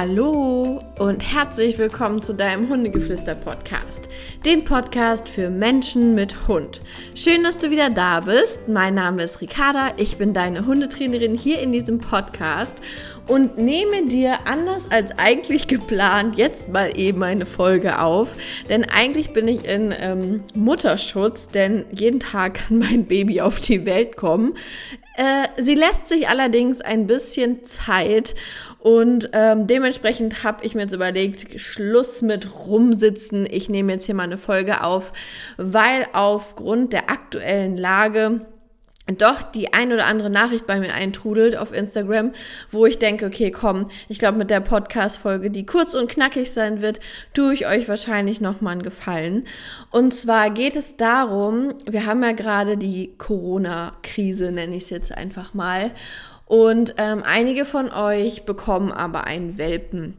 Hallo und herzlich willkommen zu deinem Hundegeflüster-Podcast, dem Podcast für Menschen mit Hund. Schön, dass du wieder da bist. Mein Name ist Ricarda, ich bin deine Hundetrainerin hier in diesem Podcast und nehme dir anders als eigentlich geplant jetzt mal eben eine Folge auf. Denn eigentlich bin ich in ähm, Mutterschutz, denn jeden Tag kann mein Baby auf die Welt kommen. Äh, sie lässt sich allerdings ein bisschen Zeit und ähm, dementsprechend habe ich mir jetzt überlegt, Schluss mit rumsitzen. Ich nehme jetzt hier mal eine Folge auf, weil aufgrund der aktuellen Lage doch die ein oder andere Nachricht bei mir eintrudelt auf Instagram, wo ich denke, okay, komm, ich glaube mit der Podcast-Folge, die kurz und knackig sein wird, tue ich euch wahrscheinlich nochmal einen Gefallen. Und zwar geht es darum, wir haben ja gerade die Corona-Krise, nenne ich es jetzt einfach mal. Und ähm, einige von euch bekommen aber einen Welpen.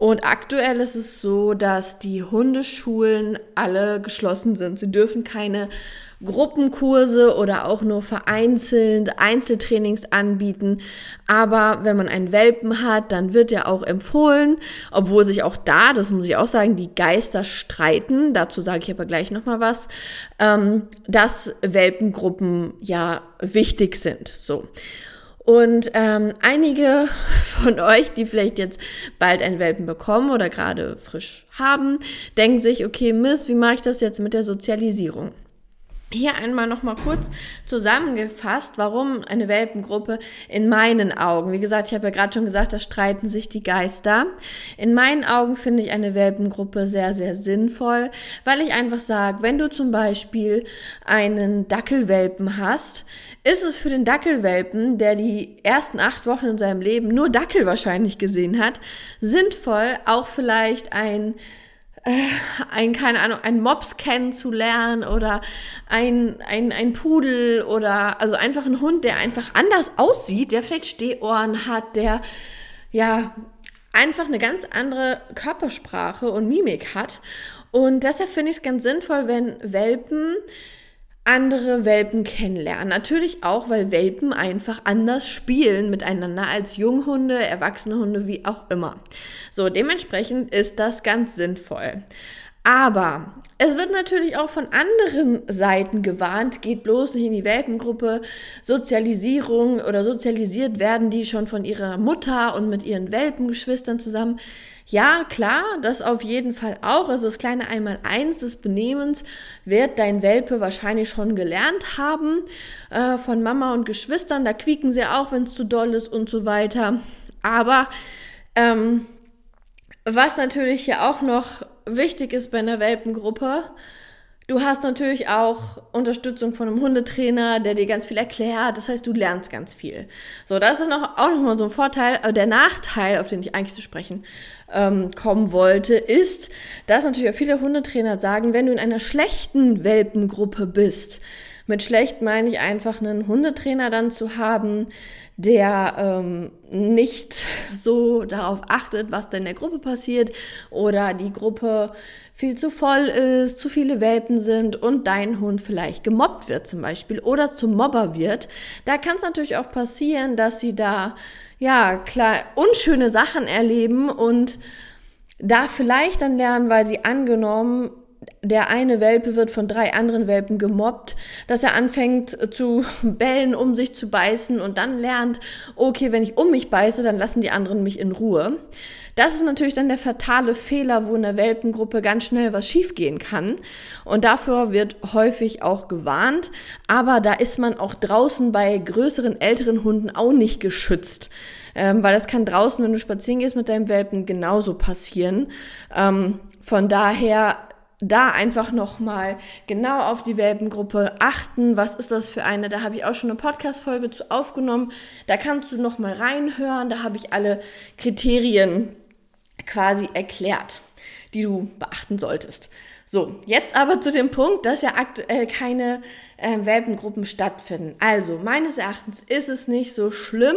Und aktuell ist es so, dass die Hundeschulen alle geschlossen sind. Sie dürfen keine Gruppenkurse oder auch nur vereinzelt Einzeltrainings anbieten. Aber wenn man einen Welpen hat, dann wird ja auch empfohlen, obwohl sich auch da, das muss ich auch sagen, die Geister streiten, dazu sage ich aber gleich nochmal was, ähm, dass Welpengruppen ja wichtig sind. So. Und ähm, einige von euch, die vielleicht jetzt bald einen Welpen bekommen oder gerade frisch haben, denken sich, okay, Mist, wie mache ich das jetzt mit der Sozialisierung? Hier einmal noch mal kurz zusammengefasst, warum eine Welpengruppe in meinen Augen, wie gesagt, ich habe ja gerade schon gesagt, da streiten sich die Geister. In meinen Augen finde ich eine Welpengruppe sehr, sehr sinnvoll, weil ich einfach sage, wenn du zum Beispiel einen Dackelwelpen hast, ist es für den Dackelwelpen, der die ersten acht Wochen in seinem Leben nur Dackel wahrscheinlich gesehen hat, sinnvoll, auch vielleicht ein ein, keine Ahnung, ein Mops kennenzulernen oder ein, ein, ein Pudel oder also einfach ein Hund, der einfach anders aussieht, der vielleicht Stehohren hat, der ja einfach eine ganz andere Körpersprache und Mimik hat. Und deshalb finde ich es ganz sinnvoll, wenn Welpen andere Welpen kennenlernen. Natürlich auch, weil Welpen einfach anders spielen miteinander als Junghunde, erwachsene Hunde, wie auch immer. So, dementsprechend ist das ganz sinnvoll. Aber es wird natürlich auch von anderen Seiten gewarnt, geht bloß nicht in die Welpengruppe, Sozialisierung oder sozialisiert werden die schon von ihrer Mutter und mit ihren Welpengeschwistern zusammen. Ja, klar, das auf jeden Fall auch. Also das kleine Einmaleins des Benehmens wird dein Welpe wahrscheinlich schon gelernt haben äh, von Mama und Geschwistern. Da quieken sie auch, wenn es zu doll ist und so weiter. Aber ähm, was natürlich hier auch noch wichtig ist bei einer Welpengruppe, du hast natürlich auch Unterstützung von einem Hundetrainer, der dir ganz viel erklärt. Das heißt, du lernst ganz viel. So, das ist noch, auch nochmal so ein Vorteil. Aber der Nachteil, auf den ich eigentlich zu sprechen ähm, kommen wollte, ist, dass natürlich auch viele Hundetrainer sagen, wenn du in einer schlechten Welpengruppe bist, mit schlecht meine ich einfach einen Hundetrainer dann zu haben, der ähm, nicht so darauf achtet, was denn in der Gruppe passiert oder die Gruppe viel zu voll ist, zu viele Welpen sind und dein Hund vielleicht gemobbt wird zum Beispiel oder zum Mobber wird. Da kann es natürlich auch passieren, dass sie da ja klar unschöne Sachen erleben und da vielleicht dann lernen, weil sie angenommen der eine Welpe wird von drei anderen Welpen gemobbt, dass er anfängt zu bellen, um sich zu beißen und dann lernt, okay, wenn ich um mich beiße, dann lassen die anderen mich in Ruhe. Das ist natürlich dann der fatale Fehler, wo in der Welpengruppe ganz schnell was schiefgehen kann. Und dafür wird häufig auch gewarnt. Aber da ist man auch draußen bei größeren, älteren Hunden auch nicht geschützt. Ähm, weil das kann draußen, wenn du spazieren gehst mit deinem Welpen, genauso passieren. Ähm, von daher da einfach nochmal genau auf die Welpengruppe achten. Was ist das für eine? Da habe ich auch schon eine Podcast-Folge zu aufgenommen. Da kannst du nochmal reinhören. Da habe ich alle Kriterien quasi erklärt, die du beachten solltest. So, jetzt aber zu dem Punkt, dass ja aktuell keine äh, Welpengruppen stattfinden. Also, meines Erachtens ist es nicht so schlimm,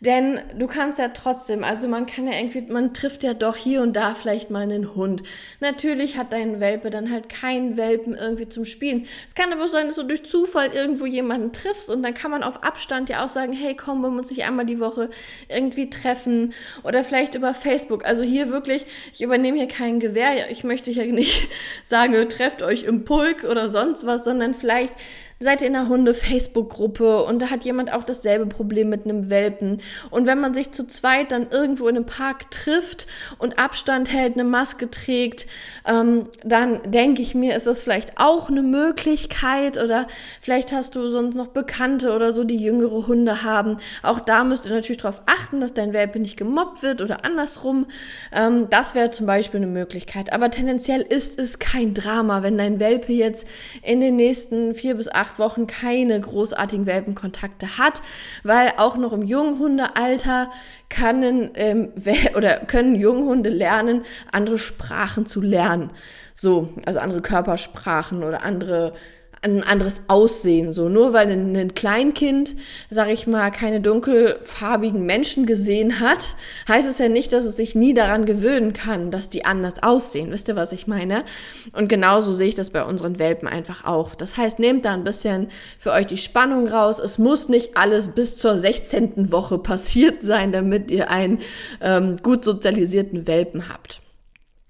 Denn du kannst ja trotzdem, also man kann ja irgendwie, man trifft ja doch hier und da vielleicht mal einen Hund. Natürlich hat dein Welpe dann halt keinen Welpen irgendwie zum Spielen. Es kann aber sein, dass du durch Zufall irgendwo jemanden triffst und dann kann man auf Abstand ja auch sagen, hey, komm, wir uns nicht einmal die Woche irgendwie treffen oder vielleicht über Facebook. Also hier wirklich, ich übernehme hier kein Gewehr. Ich möchte hier nicht sagen, trefft euch im Pulk oder sonst was, sondern vielleicht seid ihr in einer Hunde-Facebook-Gruppe und da hat jemand auch dasselbe Problem mit einem Welpen. Und wenn man sich zu zweit dann irgendwo in einem Park trifft und Abstand hält, eine Maske trägt, ähm, dann denke ich mir, ist das vielleicht auch eine Möglichkeit oder vielleicht hast du sonst noch Bekannte oder so, die jüngere Hunde haben. Auch da müsst ihr natürlich darauf achten, dass dein Welpe nicht gemobbt wird oder andersrum. Ähm, das wäre zum Beispiel eine Möglichkeit. Aber tendenziell ist es kein Drama, wenn dein Welpe jetzt in den nächsten vier bis acht acht Wochen keine großartigen Welpenkontakte hat, weil auch noch im Junghundealter können, ähm, oder können Junghunde lernen, andere Sprachen zu lernen. So, also andere Körpersprachen oder andere ein anderes Aussehen. So nur weil ein, ein Kleinkind, sag ich mal, keine dunkelfarbigen Menschen gesehen hat, heißt es ja nicht, dass es sich nie daran gewöhnen kann, dass die anders aussehen. Wisst ihr, was ich meine? Und genauso sehe ich das bei unseren Welpen einfach auch. Das heißt, nehmt da ein bisschen für euch die Spannung raus. Es muss nicht alles bis zur 16. Woche passiert sein, damit ihr einen ähm, gut sozialisierten Welpen habt.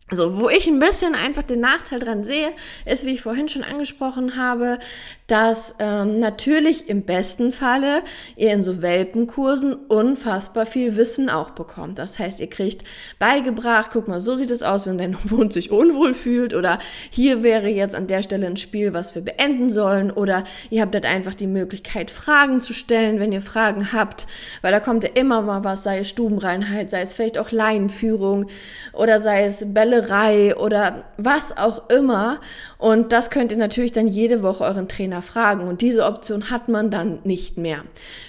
Also, wo ich ein bisschen einfach den Nachteil dran sehe, ist, wie ich vorhin schon angesprochen habe, dass ähm, natürlich im besten Falle ihr in so Welpenkursen unfassbar viel Wissen auch bekommt. Das heißt, ihr kriegt beigebracht, guck mal, so sieht es aus, wenn dein Hund sich unwohl fühlt oder hier wäre jetzt an der Stelle ein Spiel, was wir beenden sollen oder ihr habt halt einfach die Möglichkeit, Fragen zu stellen, wenn ihr Fragen habt, weil da kommt ja immer mal was, sei es Stubenreinheit, sei es vielleicht auch Leinenführung oder sei es Bälle Spielerei oder was auch immer. Und das könnt ihr natürlich dann jede Woche euren Trainer fragen. Und diese Option hat man dann nicht mehr.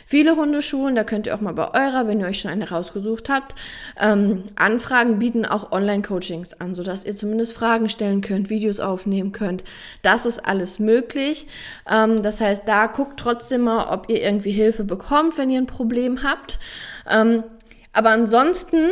Viele Hundeschulen, da könnt ihr auch mal bei eurer, wenn ihr euch schon eine rausgesucht habt, ähm, Anfragen bieten auch Online-Coachings an, sodass ihr zumindest Fragen stellen könnt, Videos aufnehmen könnt. Das ist alles möglich. Ähm, das heißt, da guckt trotzdem mal, ob ihr irgendwie Hilfe bekommt, wenn ihr ein Problem habt. Ähm, aber ansonsten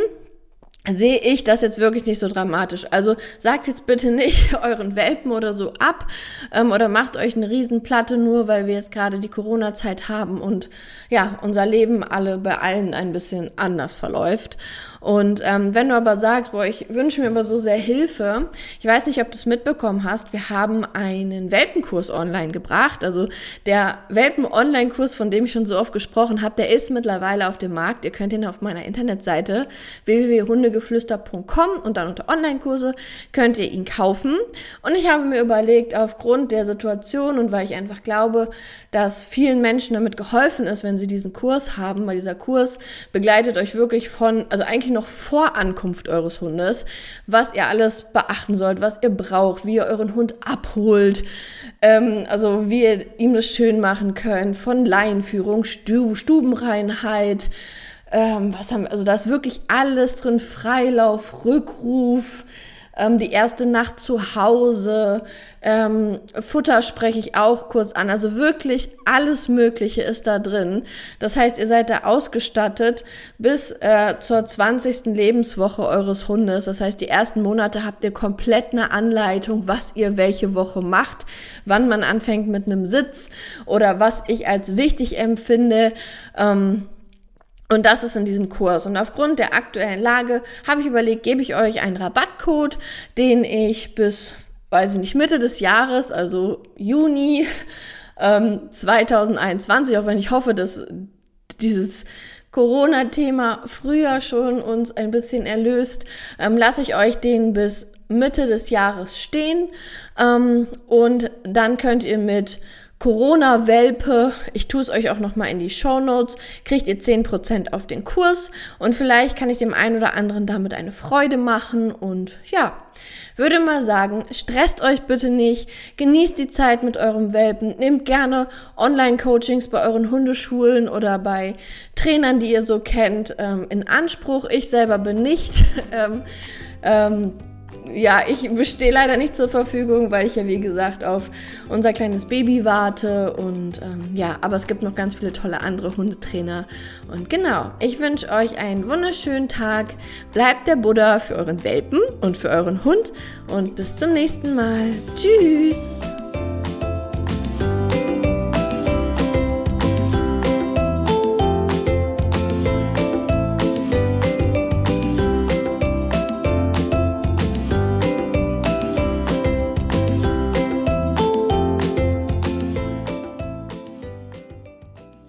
sehe ich das jetzt wirklich nicht so dramatisch. Also sagt jetzt bitte nicht euren Welpen oder so ab ähm, oder macht euch eine Riesenplatte nur, weil wir jetzt gerade die Corona-Zeit haben und ja, unser Leben alle bei allen ein bisschen anders verläuft. Und ähm, wenn du aber sagst, boah, ich wünsche mir aber so sehr Hilfe, ich weiß nicht, ob du es mitbekommen hast, wir haben einen Welpenkurs online gebracht. Also der Welpen-Online-Kurs, von dem ich schon so oft gesprochen habe, der ist mittlerweile auf dem Markt. Ihr könnt ihn auf meiner Internetseite www.hundegeflüster.com und dann unter Online-Kurse könnt ihr ihn kaufen. Und ich habe mir überlegt, aufgrund der Situation und weil ich einfach glaube, dass vielen Menschen damit geholfen ist, wenn sie diesen Kurs haben, weil dieser Kurs begleitet euch wirklich von, also eigentlich noch vor Ankunft eures Hundes, was ihr alles beachten sollt, was ihr braucht, wie ihr euren Hund abholt, ähm, also wie ihr ihm das schön machen könnt, von Laienführung, Stub Stubenreinheit, ähm, was haben also da ist wirklich alles drin, Freilauf, Rückruf, ähm, die erste Nacht zu Hause, ähm, Futter spreche ich auch kurz an. Also wirklich alles Mögliche ist da drin. Das heißt, ihr seid da ausgestattet bis äh, zur 20. Lebenswoche eures Hundes. Das heißt, die ersten Monate habt ihr komplett eine Anleitung, was ihr welche Woche macht, wann man anfängt mit einem Sitz oder was ich als wichtig empfinde. Ähm, und das ist in diesem Kurs. Und aufgrund der aktuellen Lage habe ich überlegt, gebe ich euch einen Rabattcode, den ich bis, weiß ich nicht, Mitte des Jahres, also Juni ähm, 2021, auch wenn ich hoffe, dass dieses Corona-Thema früher schon uns ein bisschen erlöst, ähm, lasse ich euch den bis Mitte des Jahres stehen. Ähm, und dann könnt ihr mit Corona-Welpe, ich tue es euch auch nochmal in die Show Notes, kriegt ihr 10% auf den Kurs. Und vielleicht kann ich dem einen oder anderen damit eine Freude machen. Und ja, würde mal sagen, stresst euch bitte nicht, genießt die Zeit mit eurem Welpen, nehmt gerne Online-Coachings bei euren Hundeschulen oder bei Trainern, die ihr so kennt, ähm, in Anspruch. Ich selber bin nicht. Ähm, ähm, ja, ich bestehe leider nicht zur Verfügung, weil ich ja wie gesagt auf unser kleines Baby warte und ähm, ja, aber es gibt noch ganz viele tolle andere Hundetrainer und genau, ich wünsche euch einen wunderschönen Tag. Bleibt der Buddha für euren Welpen und für euren Hund und bis zum nächsten Mal. Tschüss!